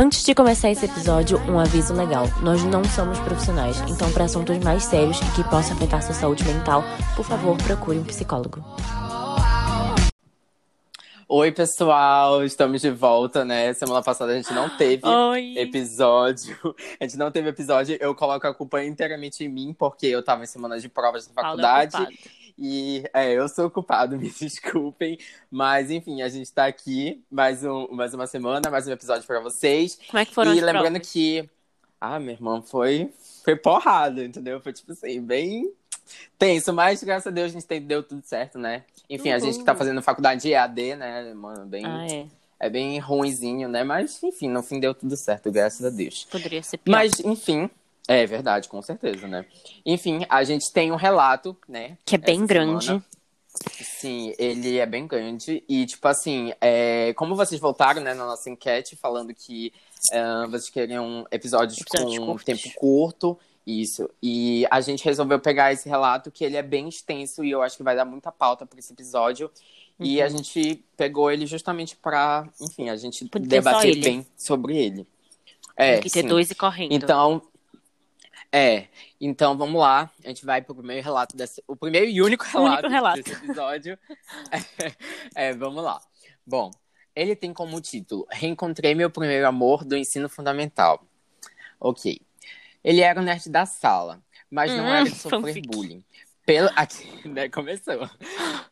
Antes de começar esse episódio, um aviso legal. Nós não somos profissionais, então para assuntos mais sérios e que possam afetar sua saúde mental, por favor, procure um psicólogo. Oi, pessoal, estamos de volta, né? Semana passada a gente não teve Oi. episódio. A gente não teve episódio. Eu coloco a culpa inteiramente em mim, porque eu tava em semana de provas Paulo é faculdade. E é, eu sou o culpado, me desculpem. Mas, enfim, a gente tá aqui mais, um, mais uma semana, mais um episódio pra vocês. Como é que foram e lembrando provas? que. Ah, meu irmão, foi, foi porrada, entendeu? Foi tipo assim, bem tenso, mas graças a Deus a gente tem- deu tudo certo, né? Enfim, a gente que tá Uhul. fazendo faculdade de EAD, né, mano, bem. Ah, é. É bem ruinzinho, né? Mas, enfim, no fim deu tudo certo, graças a Deus. Poderia ser pior. Mas, enfim, é verdade, com certeza, né? Enfim, a gente tem um relato, né? Que é bem grande. semana. Sim, ele é bem grande. E, tipo assim, é, como vocês voltaram, né, na nossa enquete, falando que ah, vocês queriam episódios, Episódios com curtos. tempo curto, isso. E a gente resolveu pegar esse relato, que ele é bem extenso, e eu acho que vai dar muita pauta para esse episódio. E Uhum. a gente pegou ele justamente pra, enfim, a gente Podia debater bem sobre ele. É, Tem que ter sim. dois e correndo. Então, é. Então vamos lá. A gente vai pro primeiro relato desse. O primeiro e único relato, relato. desse episódio. é, vamos lá. Bom, ele tem como título Reencontrei meu primeiro amor do ensino fundamental. Ok. Ele era o nerd da sala, mas não Hum, era de sofrer fanfic. bullying. Pelo... Aqui, né, começou.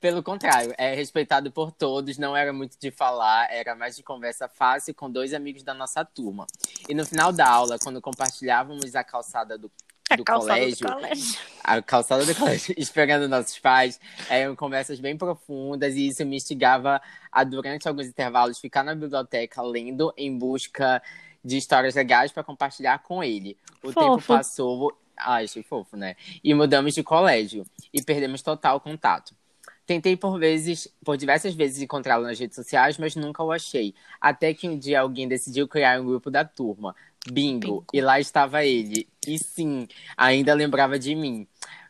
Pelo contrário, é respeitado por todos, não era muito de falar, era mais de conversa fácil com dois amigos da nossa turma. E no final da aula, quando compartilhávamos a calçada do, do colégio, do colégio. a calçada do colégio, esperando nossos pais, eram conversas bem profundas e isso me instigava a, durante alguns intervalos, ficar na biblioteca lendo em busca de histórias legais para compartilhar com ele. O tempo Fofo. passou. Ai, achei fofo, né? E mudamos de colégio e perdemos total contato. Tentei por vezes, por diversas vezes encontrá-lo nas redes sociais, mas nunca o achei. Até que um dia alguém decidiu criar um grupo da turma. Bingo. Bingo. E lá estava ele. E sim, ainda lembrava de mim.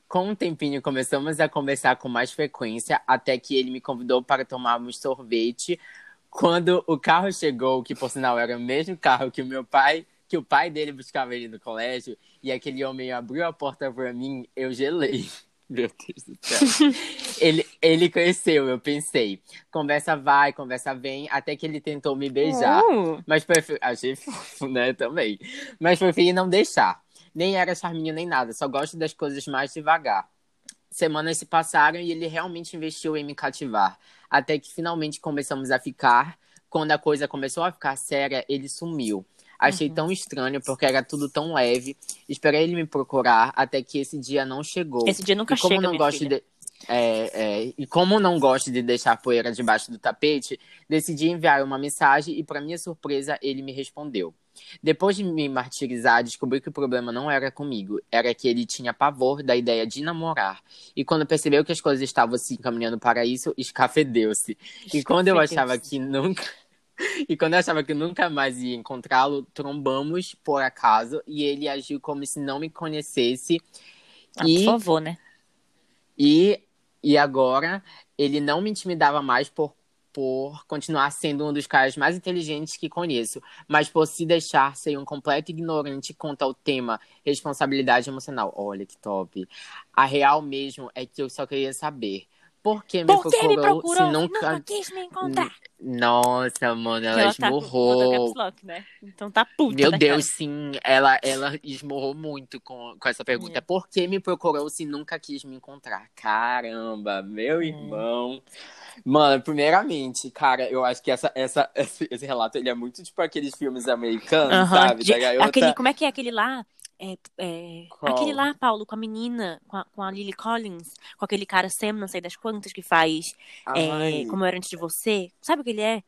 Com um tempinho começamos a conversar com mais frequência, até que ele me convidou para tomarmos sorvete. Quando o carro chegou, que por sinal era o mesmo carro que o meu pai, que o pai dele buscava ele no colégio, e aquele homem abriu a porta para mim, eu gelei. Meu Deus do céu. ele, ele cresceu, eu pensei. Conversa vai, conversa vem, até que ele tentou me beijar. Uh, Mas preferi... Achei fofo, né, também. Mas preferi não deixar. Nem era charminho nem nada, só gosto das coisas mais devagar. Semanas se passaram e ele realmente investiu em me cativar. Até que finalmente começamos a ficar. Quando a coisa começou a ficar séria, ele sumiu. Achei tão estranho porque era tudo tão leve. Esperei ele me procurar até que esse dia não chegou. esse dia nunca E como chega, não gosto filha. de é, é, e como não gosto de deixar poeira debaixo do tapete, decidi enviar uma mensagem e, para minha surpresa, ele me respondeu. Depois de me martirizar, descobri que o problema não era comigo, era que ele tinha pavor da ideia de namorar. E quando percebeu que as coisas estavam se encaminhando para isso, escafedeu-se. E quando eu achava que nunca. E quando eu achava que nunca mais ia encontrá-lo, trombamos por acaso e ele agiu como se não me conhecesse. Ah, e Por favor, né? e, e agora ele não me intimidava mais por, por continuar sendo um dos caras mais inteligentes que conheço, mas por se deixar ser um completo ignorante quanto ao tema responsabilidade emocional. Olha que top. A real mesmo é que eu só queria saber. Por que me Por que procurou, me procurou? se nunca. Nunca quis me encontrar. Nossa, mano, ela Ela tá esmurrou. caps lock, né? Então tá puta, Meu né, Deus, sim, ela, ela esmorrou muito com, com essa pergunta. É. Por que me procurou se nunca quis me encontrar? Caramba, meu É. irmão. Mano, primeiramente, cara, eu acho que essa, essa, esse, esse relato ele é muito tipo aqueles filmes americanos, Aham, sabe? de-. Aquele, como é que é aquele lá? É, é, aquele lá, Paulo, com a menina, com a, com a Lily Collins, com aquele cara Sam, não sei das quantas, que faz é, Como Eu Era Antes de Você. Sabe o que ele é?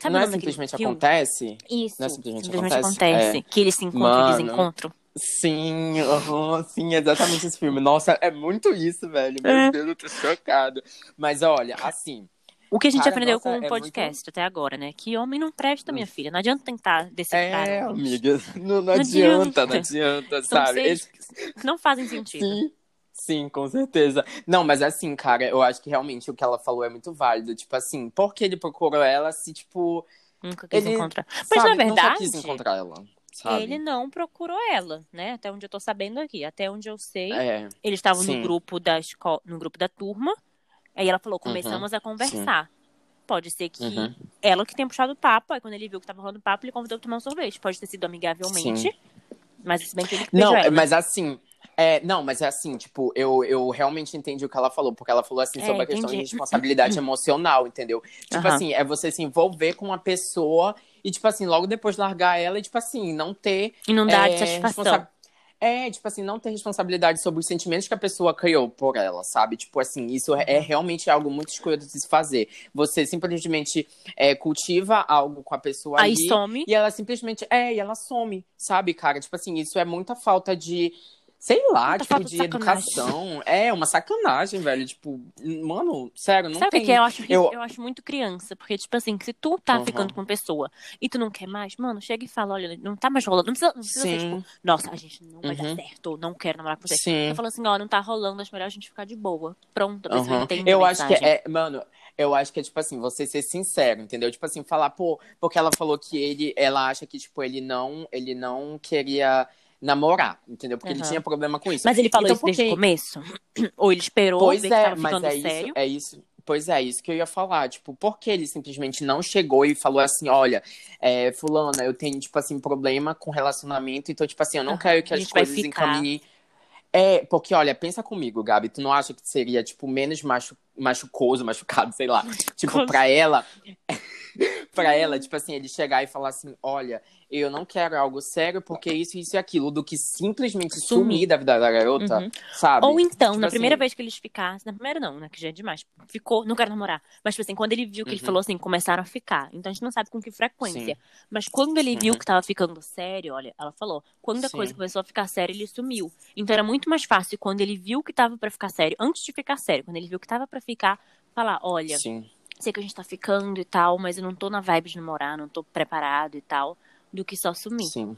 Sabe não é simplesmente filme? acontece? Isso, Não é simplesmente simplesmente acontece? acontece. Que eles se encontram Mano. desencontram. Sim, aham, sim, exatamente esse filme. Nossa, é muito isso, velho. Meu É. Deus, eu tô chocado. Mas olha, assim, O que a gente Cara, aprendeu nossa, com o é podcast até agora, né? Que homem não presta, minha filha. Não adianta tentar decifrar. É, amiga. Não, não adianta, não adianta, sabe? não fazem sentido. Sim, sim, com certeza. Não, mas assim, cara, eu acho que realmente o que ela falou é muito válido. Tipo assim, por que ele procurou ela se, tipo, Nunca quis Ele, encontrar. Mas sabe, na nunca verdade, quis encontrar ela, sabe? ele não procurou ela, né? Até onde eu tô sabendo aqui. Até onde eu sei. É, Eles estavam no grupo da escola, no grupo da turma. Aí ela falou: começamos a conversar. Pode ser que uhum. ela que tenha puxado o papo. Aí quando ele viu que tava rolando papo, ele convidou pra tomar um sorvete. Pode ter sido amigavelmente. Sim. Mas se bem que ele que Não, ela, né? mas assim. É, não, mas é assim, tipo, eu, eu realmente entendi o que ela falou, porque ela falou assim É, sobre a questão de entendi. responsabilidade emocional, entendeu? Tipo Aham. assim, é você se envolver com uma pessoa e, tipo assim, logo depois largar ela e, tipo assim, não ter. E não dá é, de satisfação. É, tipo assim, não ter responsabilidade sobre os sentimentos que a pessoa criou por ela, sabe? Tipo assim, isso é Uhum. realmente algo muito escroto de se fazer. Você simplesmente é, cultiva algo com a pessoa Aí ali some. e ela simplesmente. É, e ela some, sabe, cara? Tipo assim, isso é muita falta de. Sei lá, Muita tipo, de sacanagem. educação. É, uma sacanagem, velho. Tipo, mano, sério, não Sabe o tem. que que é? Eu acho, eu- eu... acho muito criança. Porque, tipo assim, se tu tá Uhum. ficando com uma pessoa e tu não quer mais, mano, chega e fala, olha, não tá mais rolando. Não precisa, não precisa ser, tipo, nossa, a gente não vai dar Uhum. certo, ou não quero namorar com você. Sim. Eu falo assim, ó, não tá rolando, acho melhor a gente ficar de boa. Pronto, a pessoa Uhum. entende Eu acho que é, mano, eu acho que é tipo assim, você ser sincero, entendeu? Tipo assim, falar, pô, porque ela falou que ele, ela acha que tipo ele não, ele não queria namorar, entendeu? Porque ele Aham. tinha problema com isso. Mas ele falou Então, isso desde o porque- começo? Ou ele esperou Pois ver é, mas é isso, sério? é isso. Pois é, isso que eu ia falar. Tipo, por que ele simplesmente não chegou e falou assim: olha, é, Fulana, eu tenho, tipo assim, problema com relacionamento, então, tipo assim, eu não Aham, quero que as coisas encaminhem. É, porque, olha, pensa comigo, Gabi, tu não acha que seria, tipo, menos machu... machucoso, machucado, sei lá, tipo, pra ela, pra ela, tipo assim, ele chegar e falar assim, olha, eu não quero algo sério porque isso, isso e aquilo, do que simplesmente Sumir. sumir da vida da garota, Uhum. sabe? Ou então, Tipo na primeira assim- vez que eles ficassem, na primeira não, né? Que já é demais. Ficou, não quero namorar. Mas, tipo assim, quando ele viu que ele Uhum. falou assim, começaram a ficar. Então a gente não sabe com que frequência. Mas quando ele viu Uhum. que tava ficando sério, olha, ela falou, quando a Sim. coisa começou a ficar séria, ele sumiu. Então era muito mais fácil quando ele viu que tava pra ficar sério, antes de ficar sério, quando ele viu que tava pra ficar, falar, olha, Sim. Sei que a gente tá ficando e tal, mas eu não tô na vibe de namorar, não tô preparado e tal, do que só sumir. Sim.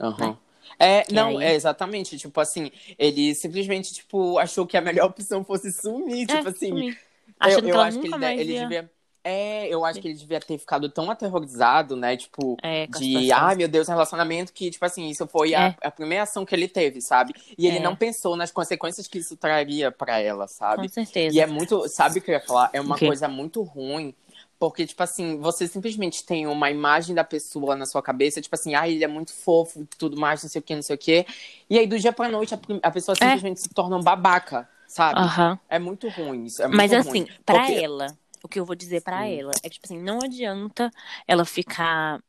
Aham. É, Que não, aí- é exatamente, tipo assim, ele simplesmente, tipo, achou que a melhor opção fosse sumir, É, tipo assim, sumir. eu, Achando eu ela acho que ele, de- mais ele ia... devia, é, eu acho que ele devia ter ficado tão aterrorizado, né, tipo, É, de, ai meu Deus, relacionamento, que, tipo assim, isso foi a, a primeira ação que ele teve, sabe? E ele É. não pensou nas consequências que isso traria pra ela, sabe? Com certeza. E é muito, sabe o que eu ia falar? É uma coisa muito ruim, porque, tipo assim, você simplesmente tem uma imagem da pessoa na sua cabeça, tipo assim, ah, ele é muito fofo, tudo mais, não sei o que, não sei o que. E aí, do dia pra noite, a, a pessoa simplesmente se torna um babaca, sabe? Aham. É muito ruim isso. É muito Mas ruim, assim, pra porque- ela, o que eu vou dizer pra Hum. ela é que, tipo assim, não adianta ela ficar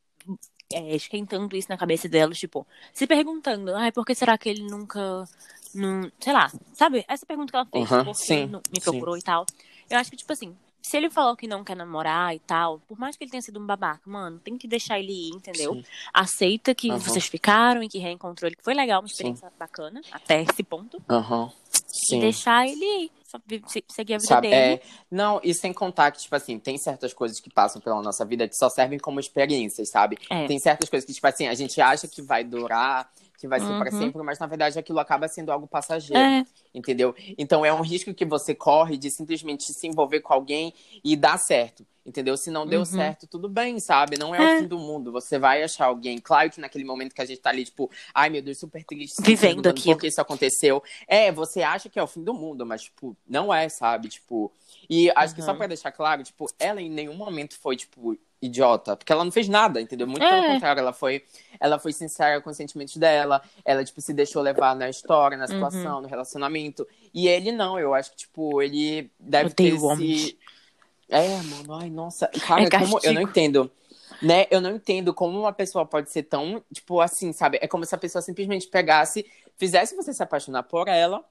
é, esquentando isso na cabeça dela, tipo, se perguntando, ai, por que será que ele nunca. Não, sei lá, sabe? Essa pergunta que ela fez, por que sim, não me procurou e tal. Eu acho que, tipo assim, se ele falou que não quer namorar e tal, por mais que ele tenha sido um babaca, mano, tem que deixar ele ir, entendeu? Sim. Aceita que vocês ficaram e que reencontrou ele, que foi legal, uma Sim. experiência bacana, até esse ponto. Aham. E Sim. deixar ele ir, seguir a vida Sabe, dele. é, não, e sem contar que, tipo assim, tem certas coisas que passam pela nossa vida que só servem como experiências, sabe? É. Tem certas coisas que, tipo assim, a gente acha que vai durar, que vai ser para Uhum. sempre, mas na verdade aquilo acaba sendo algo passageiro. É, Entendeu? Então é um risco que você corre de simplesmente se envolver com alguém e dar certo. Entendeu? Se não deu Uhum. certo, tudo bem, sabe? Não é, É. o fim do mundo. Você vai achar alguém. Claro que naquele momento que a gente tá ali, tipo, ai meu Deus, super triste, Vivendo perguntando aquilo. por que isso aconteceu. É, você acha que é o fim do mundo, mas, tipo, não é, sabe? Tipo. E acho que só Uhum. pra deixar claro, tipo, ela em nenhum momento foi, tipo, idiota. Porque ela não fez nada, entendeu? Muito É. pelo contrário, ela foi, ela foi sincera com os sentimentos dela. Ela, tipo, se deixou levar na história, Uhum. na situação, no relacionamento. E ele não, eu acho que, tipo, ele deve Odeio ter se. É, mano, ai, nossa. Cara, É como eu não entendo. Né? Eu não entendo como uma pessoa pode ser tão, tipo, assim, sabe? É como se a pessoa simplesmente pegasse, fizesse você se apaixonar por ela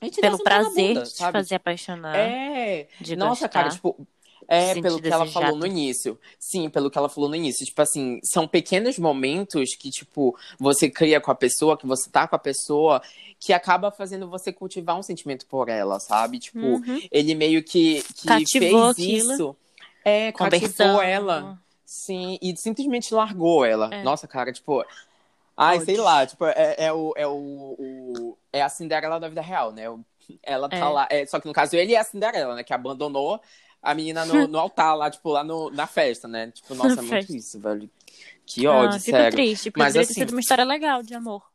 e te pelo prazer bunda, de te fazer apaixonar. É. de Nossa, gostar, cara, tipo. É, pelo que ela falou no início. Sim, pelo que ela falou no início. Tipo assim, são pequenos momentos que, tipo, você cria com a pessoa, que você tá com a pessoa, que acaba fazendo você cultivar um sentimento por ela, sabe? Tipo, Uhum. ele meio que, que Cativou fez aquilo. isso. É, cativou ela. Sim, e simplesmente largou ela. É. Nossa, cara, tipo. Ai, Pode. sei lá, tipo, é, é o, é o, o- É a Cinderela da vida real, né? Ela tá É. lá. é, só que no caso ele é a Cinderela, né? Que abandonou a menina no, no altar lá, tipo, lá no, na festa, né? Tipo, nossa, é muito isso, velho. Que ódio, ah, fico sério. triste, porque Mas, poderia ter assim, sido uma história legal de amor.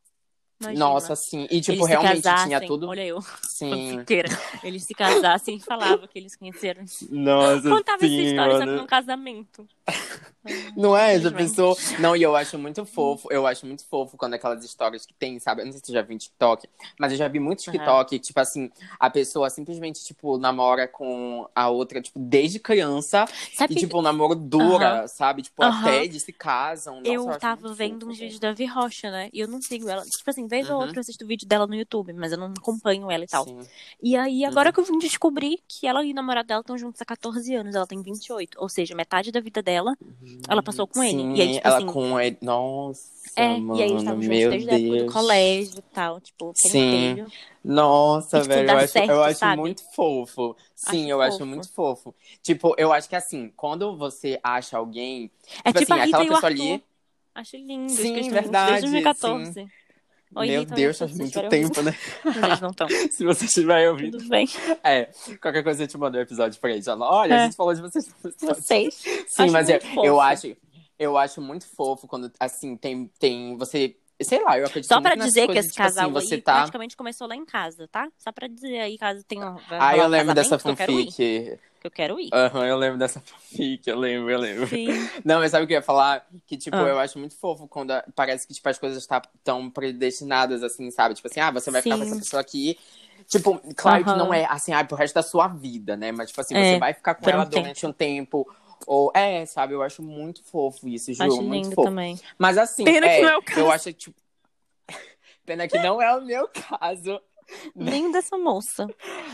Imagina. Nossa, assim. E, tipo, eles realmente casassem, tinha tudo. Olha eu, Sim. Eles se casassem e falavam que eles conheceram. Nossa, Contava essa sim, história, só que mano. num casamento. Não é? Já pensou? Não, e eu acho muito fofo. Eu acho muito fofo quando aquelas histórias que tem, sabe? Eu não sei se você já viu em TikTok, mas eu já vi muito TikTok, tipo assim, a pessoa simplesmente, tipo, namora com a outra, tipo, desde criança. Sabe E, tipo, o namoro dura, Aham. sabe? Tipo, Aham. até eles se casam. Nossa, eu acho tava vendo fofo, uns vídeos da Vi Rocha, né? E eu não sigo ela. Tipo assim, vez ou Uhum. outra eu assisto vídeo dela no YouTube, mas eu não acompanho ela e tal. Sim. E aí, agora Uhum. que eu vim descobrir que ela e o namorado dela estão juntos há 14 anos, ela tem 28. Ou seja, metade da vida dela, ela passou com ele. Sim, E aí, tipo ela assim. com ele. Nossa, É, mano, e aí eles estavam juntos desde a época do colégio e tal, tipo, Sim. pentelho. Nossa, tipo, velho, eu acho, certo, eu acho sabe? muito fofo. Sim, Acho eu acho fofo. muito fofo. Tipo, eu acho que assim, quando você acha alguém. É Tipo tipo assim, a Rita aquela e o pessoa ali- Acho lindo. Sim, verdade, Desde 2014. Oi, meu Rita, Deus, eu faz muito tempo, né? Eles não estão. Se você estiver ouvindo. Tudo bem. É, qualquer coisa eu te mando um episódio pra eles. Olha, É. a gente falou de vocês. Vocês. Sim, Acho mas eu, fofo. eu acho. Eu acho muito fofo quando, assim, tem, tem você. Sei lá, eu acredito Só pra dizer que coisas, esse tipo assim, casal você aí tá. praticamente começou lá em casa, tá? Só pra dizer aí, caso tenha. Ah, eu lembro dessa que fanfic. Que eu quero ir. Aham, eu lembro dessa fanfic, eu lembro, eu lembro. Sim. Não, mas sabe o que eu ia falar? Que, tipo, Ah. eu acho muito fofo quando a- parece que, tipo, as coisas estão predestinadas, assim, sabe? Tipo assim, ah, você vai ficar com Sim. essa pessoa aqui. Tipo, claro que Aham. não é assim, ah, pro resto da sua vida, né? Mas, tipo assim, É, você vai ficar com por um ela durante um tempo. Ou, é, sabe? Eu acho muito fofo isso, juro, Acho muito lindo fofo. também. Mas assim, Pena é, que não é o caso. eu acho que, tipo... Pena que não é o meu caso. Nem dessa moça.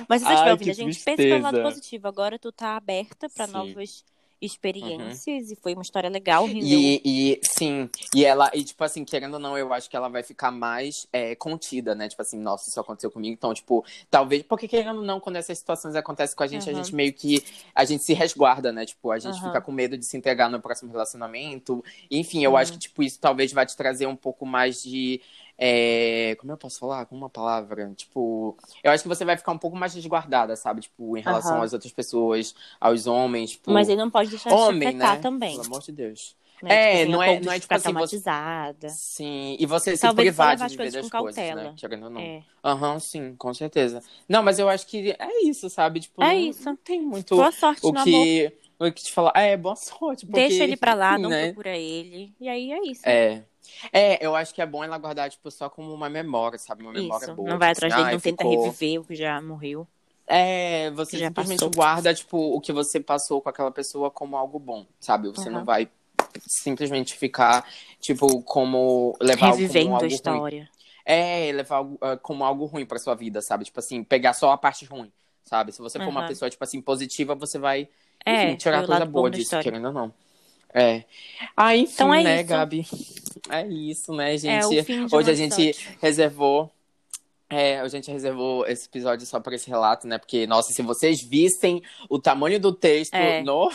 Mas se você estiver ouvindo a gente, pensa pelo lado positivo. Agora tu tá aberta pra Sim. novas experiências e foi uma história legal. E, e sim, e ela, e tipo assim, querendo ou não, eu acho que ela vai ficar mais é, contida, né? Tipo assim, nossa, isso aconteceu comigo, então, tipo, talvez, porque querendo ou não, quando essas situações acontecem com a gente, a Aham. gente meio que, a gente se resguarda, né? Tipo, a gente Aham. fica com medo de se entregar no próximo relacionamento. Enfim, eu Uhum. acho que, tipo, isso talvez vai te trazer um pouco mais de. É, como eu posso falar? Com uma palavra? Tipo, eu acho que você vai ficar um pouco mais resguardada, sabe? Tipo, em relação Aham. às outras pessoas, aos homens. Tipo, Mas ele não pode deixar de homem, afetar né? também. Pelo amor de Deus. né? É, Tipo assim, não é- não é de tipo assim, você- traumatizada. Sim, e você se privar de viver das com coisas, né? cautela. Querendo ou não. É. Aham, sim, com certeza. Não, mas eu acho que é isso, sabe? Tipo, É não, isso. não tem muito Boa sorte o no amor. que, o que te falar. É, boa sorte. Porque, Deixa ele pra lá, não né? procura ele. E aí é isso. É. É, eu acho que é bom ela guardar, tipo, só como uma memória, sabe? Uma memória Isso. boa. Não vai tipo atrás assim, dele, não tenta ficou- reviver o que já morreu. É, você simplesmente passou. guarda, tipo, o que você passou com aquela pessoa como algo bom, sabe? Você Uhum. não vai simplesmente ficar, tipo, como levar algo como Revivendo algo a ruim. história. É, levar ah, como algo ruim pra sua vida, sabe? Tipo assim, pegar só a parte ruim, sabe? Se você for uma Aham. pessoa, tipo assim, positiva, você vai É, enfim, tirar coisa boa disso, querendo ou não. É. Ah, enfim, Então é né, isso. Gabi? É isso, né, É gente? de Hoje a gente episódio. reservou. É, a gente reservou esse episódio só para esse relato, né? Porque, nossa, se vocês vissem o tamanho do texto É. no,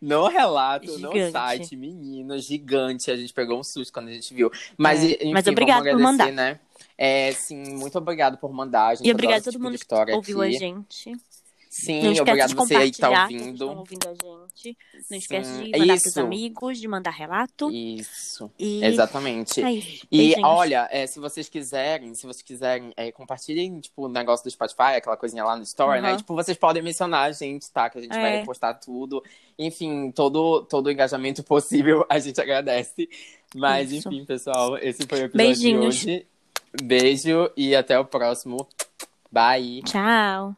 no relato, no Gigante. site, menino, gigante. A gente pegou um susto quando a gente viu. Mas, É. enfim, Mas obrigado por agradecer, mandar. né? É, sim, muito obrigado por mandar. A gente E obrigado a todo tipo mundo que ouviu aqui. a gente. Sim, Não esquece obrigado de você aí que tá compartilhar que ouvindo. ouvindo a gente. Não esquece Sim, de é mandar isso. pros amigos, de mandar relato. Isso, E exatamente. é isso. E Beijinhos. olha, é, se vocês quiserem, se vocês quiserem, é, compartilhem, tipo, o negócio do Spotify, aquela coisinha lá no Story, né? Aham. E, tipo, vocês podem mencionar a gente, tá? Que a gente vai É. repostar tudo. Enfim, todo, todo o engajamento possível a gente agradece. Mas, Isso. enfim, pessoal, esse foi o episódio Beijinhos. de hoje. Beijo e até o próximo. Bye! Tchau.